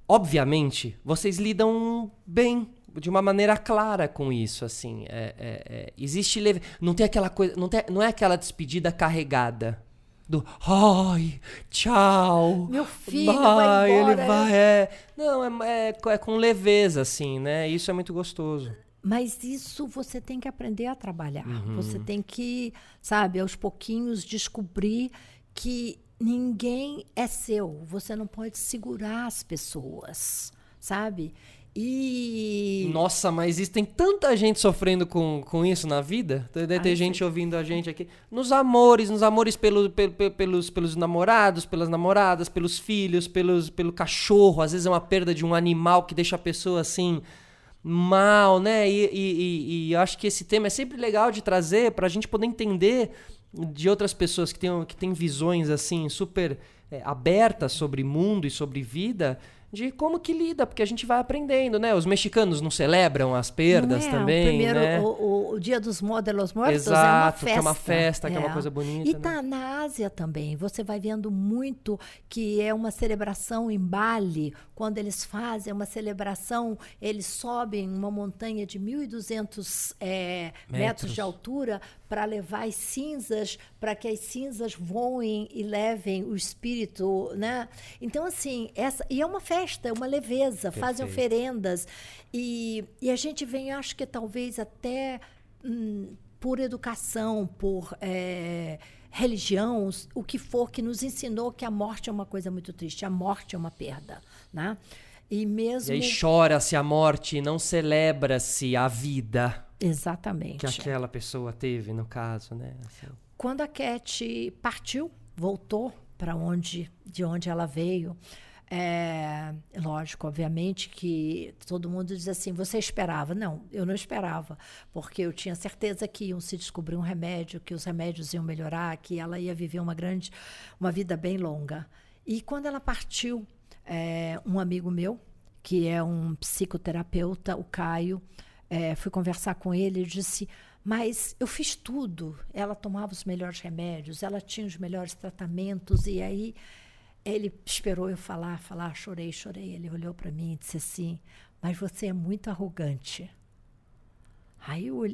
obviamente, vocês lidam bem. de uma maneira clara com isso, assim. É, é, é, existe leve... Não tem aquela coisa. Não, tem, não é aquela despedida carregada. Do ai, tchau. Meu filho vai embora. ele vai. É. Não, é, é, é com leveza, assim, né? Isso é muito gostoso. Mas isso você tem que aprender a trabalhar. Uhum. Você tem que, sabe, aos pouquinhos descobrir que ninguém é seu. Você não pode segurar as pessoas, sabe? E. Nossa, mas isso, tem tanta gente sofrendo com, com isso na vida. Deve ter Ai, gente sim. ouvindo a gente aqui. Nos amores, nos amores pelo, pelo, pelos, pelos namorados, pelas namoradas, pelos filhos, pelos, pelo cachorro. Às vezes é uma perda de um animal que deixa a pessoa assim mal, né? E, e, e, e acho que esse tema é sempre legal de trazer para a gente poder entender de outras pessoas que têm, que visões assim super é, abertas sobre mundo e sobre vida de como que lida, porque a gente vai aprendendo, né? Os mexicanos não celebram as perdas é, também, o primeiro, né? O, o, Dia dos Mortos Mortos Exato, é uma festa. que é uma festa, é. que é uma é. coisa bonita. E tá né? na Ásia também. Você vai vendo muito que é uma celebração em Bali, quando eles fazem uma celebração, eles sobem uma montanha de 1.200 é, metros. metros de altura para levar as cinzas, para que as cinzas voem e levem o espírito, né? Então, assim, essa e é uma festa, é uma leveza, Perfeito. fazem oferendas. E, e a gente vem, acho que talvez até hum, por educação, por é, religião, o que for que nos ensinou que a morte é uma coisa muito triste, a morte é uma perda, né? E mesmo. E aí chora-se a morte, não celebra-se a vida. Exatamente. Que aquela pessoa teve, no caso, né? Assim. Quando a Cat partiu, voltou para onde, de onde ela veio, é, lógico, obviamente que todo mundo diz assim: você esperava? Não, eu não esperava, porque eu tinha certeza que iam se descobrir um remédio, que os remédios iam melhorar, que ela ia viver uma grande, uma vida bem longa. E quando ela partiu, é, um amigo meu, que é um psicoterapeuta, o Caio, é, fui conversar com ele e disse: Mas eu fiz tudo. Ela tomava os melhores remédios, ela tinha os melhores tratamentos. E aí ele esperou eu falar, falar, chorei, chorei. Ele olhou para mim e disse assim: Mas você é muito arrogante. Aí eu,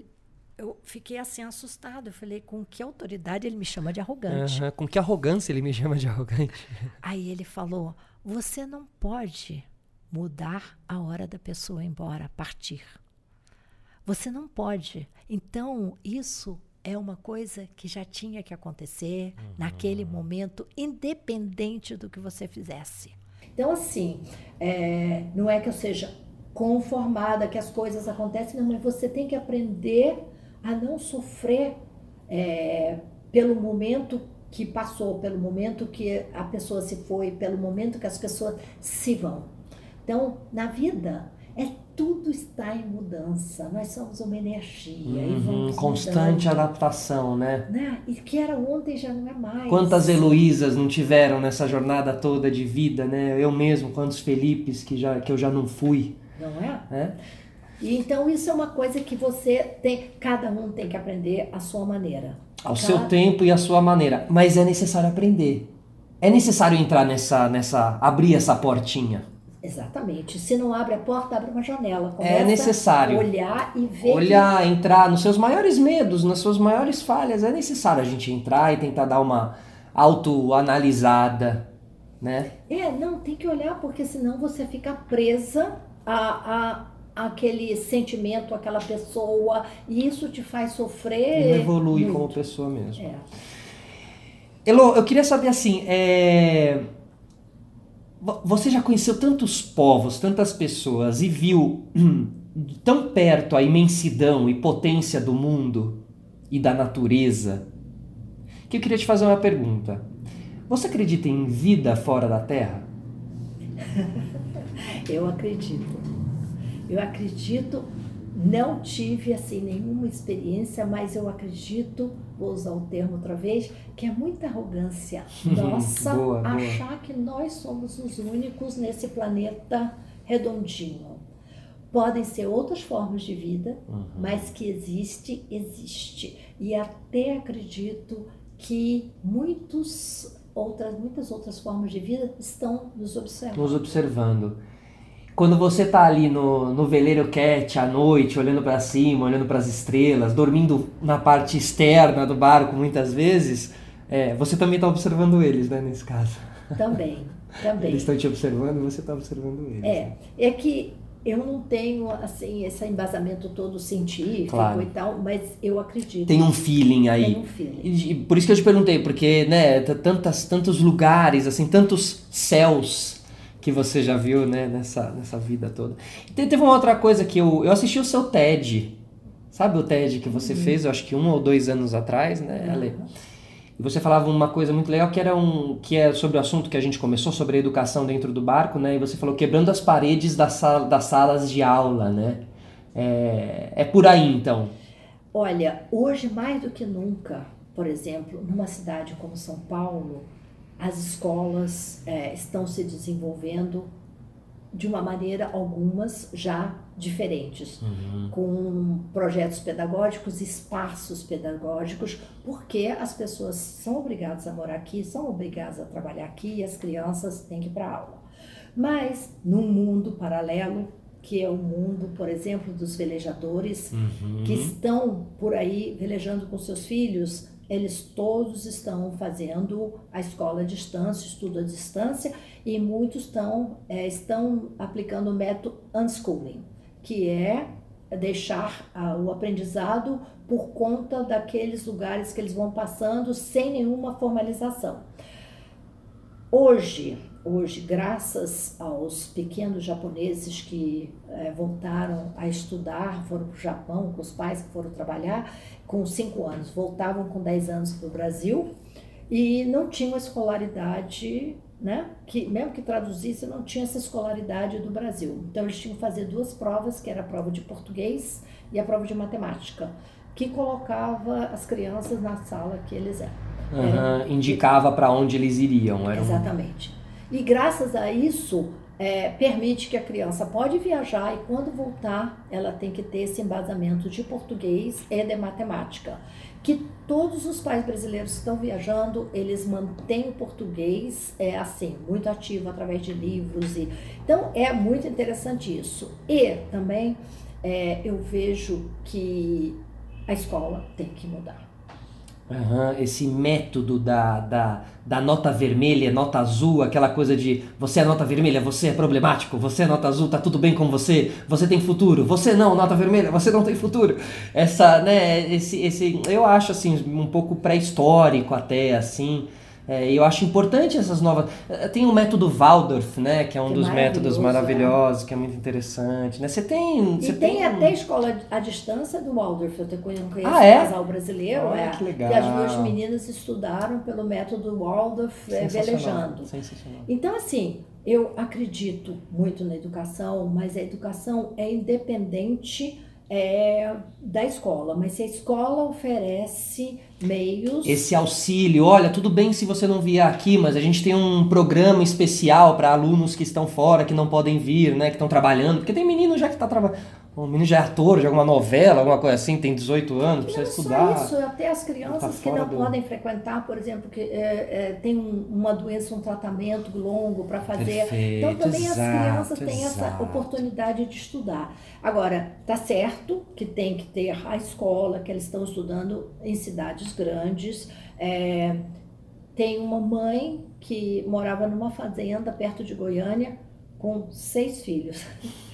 eu fiquei assim assustada. Eu falei: Com que autoridade ele me chama de arrogante? Uhum, com que arrogância ele me chama de arrogante? Aí ele falou: Você não pode mudar a hora da pessoa ir embora, partir. Você não pode. Então, isso é uma coisa que já tinha que acontecer uhum. naquele momento, independente do que você fizesse. Então, assim, é, não é que eu seja conformada, que as coisas acontecem, não, mas você tem que aprender a não sofrer é, pelo momento que passou, pelo momento que a pessoa se foi, pelo momento que as pessoas se vão. Então, na vida, é tudo está em mudança. Nós somos uma energia uhum, e vamos constante mudando. adaptação, né? né? E que era ontem já não é mais. Quantas Heloísas não tiveram nessa jornada toda de vida, né? Eu mesmo, quantos Felipes que já que eu já não fui. Não é? é? E então isso é uma coisa que você tem, cada um tem que aprender a sua maneira. Ao cada... seu tempo e a sua maneira, mas é necessário aprender. É necessário entrar nessa nessa abrir essa portinha. Exatamente. Se não abre a porta, abre uma janela. Começa é necessário. olhar e ver. Olhar, que... entrar nos seus maiores medos, nas suas maiores falhas. É necessário a gente entrar e tentar dar uma autoanalisada, né? É, não, tem que olhar, porque senão você fica presa a, a aquele sentimento, aquela pessoa, e isso te faz sofrer. E evolui muito. como pessoa mesmo. É. Elo, eu queria saber assim, é você já conheceu tantos povos, tantas pessoas e viu hum, tão perto a imensidão e potência do mundo e da natureza que eu queria te fazer uma pergunta. Você acredita em vida fora da Terra? eu acredito. Eu acredito não tive assim nenhuma experiência, mas eu acredito, vou usar o termo outra vez, que é muita arrogância nossa boa, achar boa. que nós somos os únicos nesse planeta redondinho. Podem ser outras formas de vida, uhum. mas que existe, existe. E até acredito que muitos outras, muitas outras formas de vida estão nos observando. Nos observando. Quando você tá ali no, no veleiro cat à noite, olhando para cima, olhando para as estrelas, dormindo na parte externa do barco muitas vezes, é, você também está observando eles, né, nesse caso. Também, também. Eles estão te observando e você está observando eles. É, é que eu não tenho assim esse embasamento todo científico Claro. e tal, mas eu acredito. Tem um feeling aí. Tem um feeling. E, por isso que eu te perguntei, porque, né, tantas, tantos lugares, assim, tantos céus que você já viu, né, nessa, nessa vida toda. E te- teve uma outra coisa que eu, eu assisti o seu TED. Sabe o TED que você fez, eu acho que um ou dois anos atrás, né, Ale? E você falava uma coisa muito legal que era um que é sobre o assunto que a gente começou sobre a educação dentro do barco, né? E você falou quebrando as paredes das, sal, das salas de aula, né? É, é por aí então. Olha, hoje mais do que nunca, por exemplo, numa cidade como São Paulo, as escolas eh, estão se desenvolvendo de uma maneira, algumas já diferentes, com projetos pedagógicos, espaços pedagógicos, porque as pessoas são obrigadas a morar aqui, são obrigadas a trabalhar aqui e as crianças têm que ir para aula. Mas num mundo paralelo, que é o mundo, por exemplo, dos velejadores, que estão por aí velejando com seus filhos, eles todos estão fazendo a escola à distância, estudo à distância, e muitos estão, eh, estão aplicando o método unschooling, que é deixar ah, o aprendizado por conta daqueles lugares que eles vão passando sem nenhuma formalização. Hoje, hoje, graças aos pequenos japoneses que eh, voltaram a estudar, foram para o Japão, com os pais que foram trabalhar, com 5 anos, voltavam com 10 anos para o Brasil e não tinham escolaridade, né? Que mesmo que traduzisse, não tinha essa escolaridade do Brasil. Então eles tinham que fazer duas provas, que era a prova de português e a prova de matemática, que colocava as crianças na sala que eles eram. Aham, indicava para onde eles iriam. Era Exatamente. E graças a isso, é, permite que a criança pode viajar e quando voltar, ela tem que ter esse embasamento de português e de matemática. Que todos os pais brasileiros que estão viajando, eles mantêm o português, é assim, muito ativo através de livros. E, então, é muito interessante isso. E também, é, eu vejo que a escola tem que mudar. Aham, esse método da, da, da nota vermelha, nota azul, aquela coisa de você é nota vermelha, você é problemático, você é nota azul, tá tudo bem com você, você tem futuro, você não, nota vermelha, você não tem futuro. Essa, né, esse, esse, eu acho assim, um pouco pré-histórico até, assim. É, e eu acho importante essas novas. eh, Tem o método Waldorf, né? Que é um Que dos métodos maravilhoso, maravilhosos, que é muito interessante. Né? Você tem. E Você tem, até escola à distância do Waldorf. Eu te conheço Ah, é? um casal brasileiro. Olha é. que legal. E as duas meninas estudaram pelo método Waldorf é, velejando. Sensacional. Então, assim, eu acredito muito na educação, mas a educação é independente é, da escola. Mas se a escola oferece meios. Esse auxílio, olha, tudo bem se você não vier aqui, mas a gente tem um programa especial para alunos que estão fora, que não podem vir, né, que estão trabalhando, porque tem menino já que está trabalhando, o menino já é ator de alguma novela, alguma coisa assim, tem 18 anos, precisa Não estudar. só isso, até as crianças tá que não do- podem frequentar, por exemplo, que é, é, tem um- uma doença, um tratamento longo para fazer. Perfeito, então também as exato, crianças têm essa exato. oportunidade de estudar. Agora, tá certo que tem que ter a escola, que eles estão estudando em cidades grandes. É, tem uma mãe que morava numa fazenda perto de Goiânia com seis filhos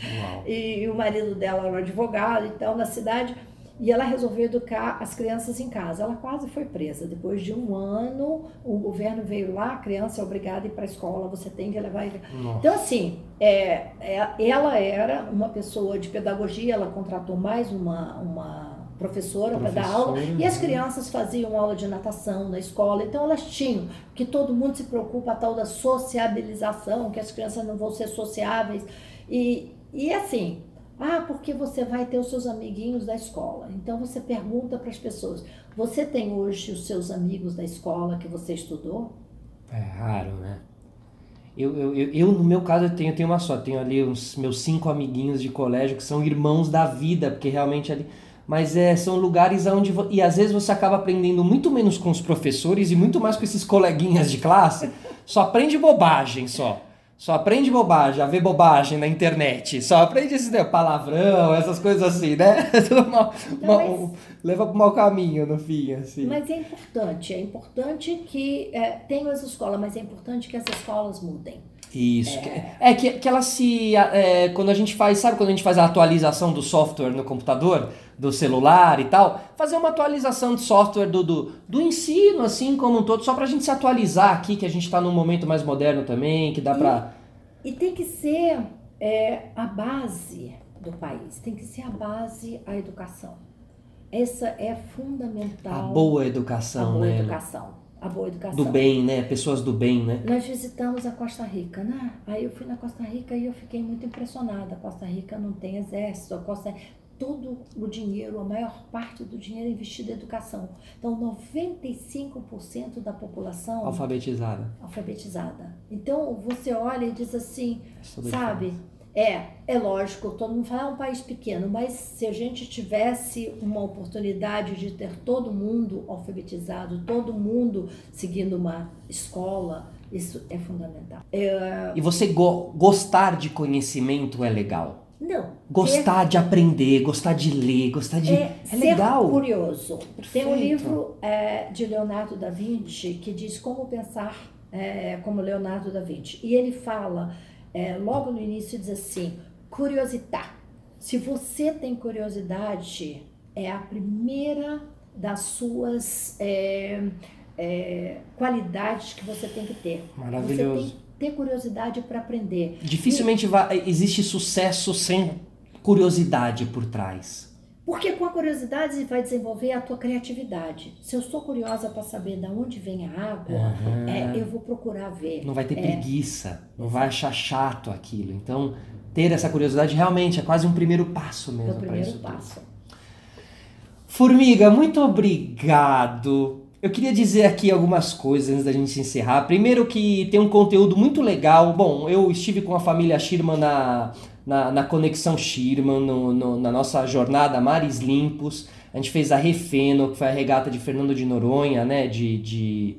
Uau. e o marido dela era um advogado, então, na cidade, e ela resolveu educar as crianças em casa. Ela quase foi presa. Depois de um ano, o governo veio lá, a criança é obrigada a ir para a escola, você tem que levar ele. Nossa. Então, assim, é, é- ela era uma pessoa de pedagogia, ela contratou mais uma, uma professora para dar aula, e as crianças faziam aula de natação na escola, então elas tinham, que todo mundo se preocupa a tal da sociabilização, que as crianças não vão ser sociáveis. E, e assim, ah, porque você vai ter os seus amiguinhos da escola. Então você pergunta para as pessoas: você tem hoje os seus amigos da escola que você estudou? É raro, né? Eu, eu, eu, eu, no meu caso, eu tenho, eu tenho uma só. Tenho ali os meus cinco amiguinhos de colégio que são irmãos da vida, porque realmente ali. Mas é, são lugares onde. E às vezes você acaba aprendendo muito menos com os professores e muito mais com esses coleguinhas de classe. Só aprende bobagem só. só aprende bobagem, a ver bobagem na internet, só aprende esse né, palavrão, essas coisas assim, né? Não, mal- mas- Leva pro mau caminho no fim, assim. Mas é importante, é importante que é, tenham as escolas, mas é importante que as escolas mudem. Isso. que- É, que, que ela se. é, quando a gente faz. Sabe quando a gente faz a atualização do software no computador, do celular e tal? Fazer uma atualização de software do, do, do ensino, assim como um todo, só pra gente se atualizar aqui, que a gente tá num momento mais moderno também, que dá pra. E tem que ser é, a base do país, tem que ser a base a educação. Essa é fundamental. A boa a educação, boa né? educação. A boa educação. Do bem, né? Pessoas do bem, né? Nós visitamos a Costa Rica, né? Aí eu fui na Costa Rica e eu fiquei muito impressionada. A Costa Rica não tem exército, a Costa todo o dinheiro, a maior parte do dinheiro é investido em educação. Então, 95% da população Alfabetizada. alfabetizada. Então, você olha e diz assim, é sabe? É, é lógico, todo mundo fala, é um país pequeno, mas se a gente tivesse uma oportunidade de ter todo mundo alfabetizado, todo mundo seguindo uma escola, isso é fundamental. É, E você go- gostar de conhecimento é legal. Não. Gostar de aprender, gostar de ler, gostar de. É, É, ser legal. curioso. Tem um Perfeito. livro é, de Leonardo da Vinci que diz como pensar é, como Leonardo da Vinci. E ele fala, é, logo no início, diz assim: curiosidade. Se você tem curiosidade, é a primeira das suas é, qualidades que você tem que ter. Maravilhoso. Ter curiosidade para aprender. Dificilmente vai- existe sucesso sem curiosidade por trás. Porque com a curiosidade você vai desenvolver a tua criatividade. Se eu sou curiosa para saber de onde vem a água, Aham. é, eu vou procurar ver. Não vai ter É. preguiça, não vai achar chato aquilo. Então, ter essa curiosidade realmente é quase um primeiro passo É mesmo para primeiro isso. tudo. passo. Formiga, muito obrigado. Eu queria dizer aqui algumas coisas antes da gente encerrar. Primeiro que tem um conteúdo muito legal. Bom, eu estive com a família Schirman na, na, na Conexão Schirman, no, no- na nossa jornada Mares Limpos. A gente fez a Refeno, que foi a regata de Fernando de Noronha, né? De, de,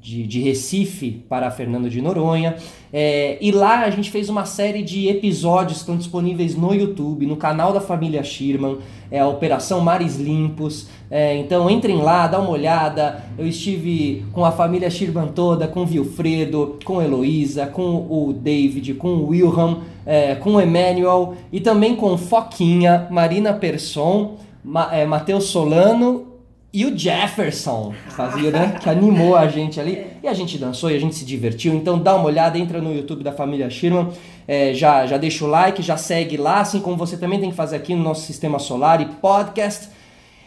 de, de Recife para Fernando de Noronha. É, e lá a gente fez uma série de episódios que estão disponíveis no YouTube, no canal da família Schirman, é a Operação Mares Limpos. É, então entrem lá, dá uma olhada. Eu estive com a família Schirman toda, com o Vilfredo, com Heloísa, com o David, com o Wilhelm, é, com o Emmanuel e também com Foquinha, Marina Persson, Ma, é, Matheus Solano e o Jefferson, fazia, né? Que animou a gente ali. E a gente dançou e a gente se divertiu. Então dá uma olhada, entra no YouTube da família Schirman. é, já, já deixa o like, já segue lá, assim como você também tem que fazer aqui no nosso Sistema Solar e podcast.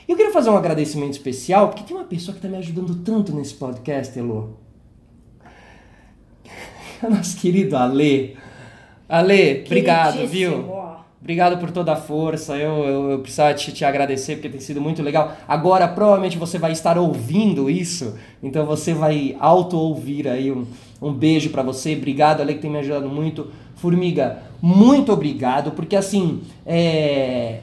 E eu queria fazer um agradecimento especial, porque tem uma pessoa que está me ajudando tanto nesse podcast, Elô. É o nosso querido Ale. Ale, obrigado, viu? Obrigado por toda a força. Eu, eu, eu precisava te, te agradecer porque tem sido muito legal. Agora, provavelmente você vai estar ouvindo isso, então você vai auto-ouvir aí. Um, um beijo pra você. Obrigado, Ale, que tem me ajudado muito. Formiga, muito obrigado, porque assim, é.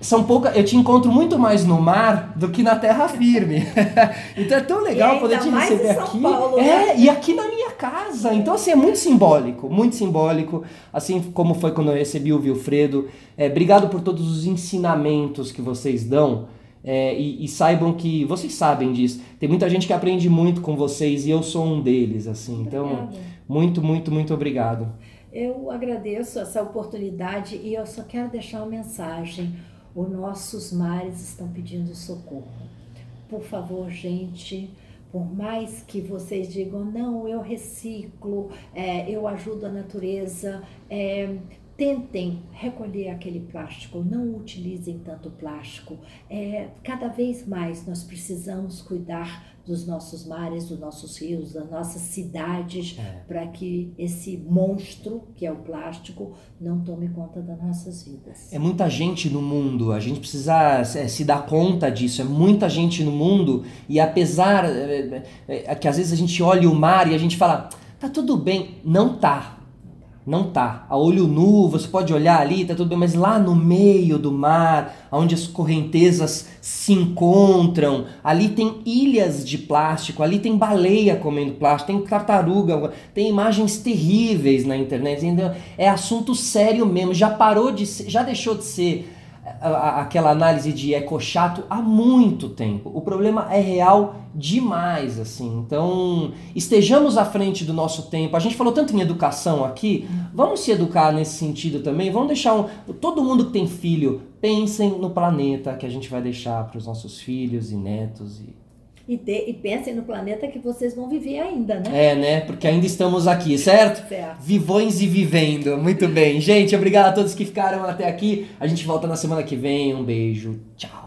São poucas. Eu te encontro muito mais no mar do que na terra firme. então é tão legal poder te receber aqui. Paulo, é, né? e aqui na minha casa. Então, assim, é muito simbólico, muito simbólico. Assim como foi quando eu recebi o Vilfredo. É, obrigado por todos os ensinamentos que vocês dão. É, e, e saibam que vocês sabem disso. Tem muita gente que aprende muito com vocês e eu sou um deles, assim. Então, Obrigada. muito, muito, muito obrigado. Eu agradeço essa oportunidade e eu só quero deixar uma mensagem. Os nossos mares estão pedindo socorro. Por favor, gente, por mais que vocês digam, não, eu reciclo, é, eu ajudo a natureza, é, tentem recolher aquele plástico, não utilizem tanto plástico. É, cada vez mais nós precisamos cuidar dos nossos mares, dos nossos rios, das nossas cidades, É. para que esse monstro, que é o plástico, não tome conta das nossas vidas. É muita gente no mundo, a gente precisa é, se dar conta disso. É muita gente no mundo e apesar é, é, é, que às vezes a gente olha o mar e a gente fala, tá tudo bem, não tá. Não tá. A olho nu, você pode olhar ali, tá tudo bem, mas lá no meio do mar, onde as correntezas se encontram, ali tem ilhas de plástico, ali tem baleia comendo plástico, tem tartaruga, tem imagens terríveis na internet, entendeu? É assunto sério mesmo, já parou de ser, já deixou de ser aquela análise de ecochato há muito tempo. O problema é real demais, assim. Então, estejamos à frente do nosso tempo. A gente falou tanto em educação aqui, vamos se educar nesse sentido também. Vamos deixar um, todo mundo que tem filho, pensem no planeta que a gente vai deixar para os nossos filhos e netos e e, de, e pensem no planeta que vocês vão viver ainda, né? É, né? Porque ainda estamos aqui, certo? Certo. Vivões e vivendo. Muito bem. Gente, obrigado a todos que ficaram até aqui. A gente volta na semana que vem. Um beijo. Tchau.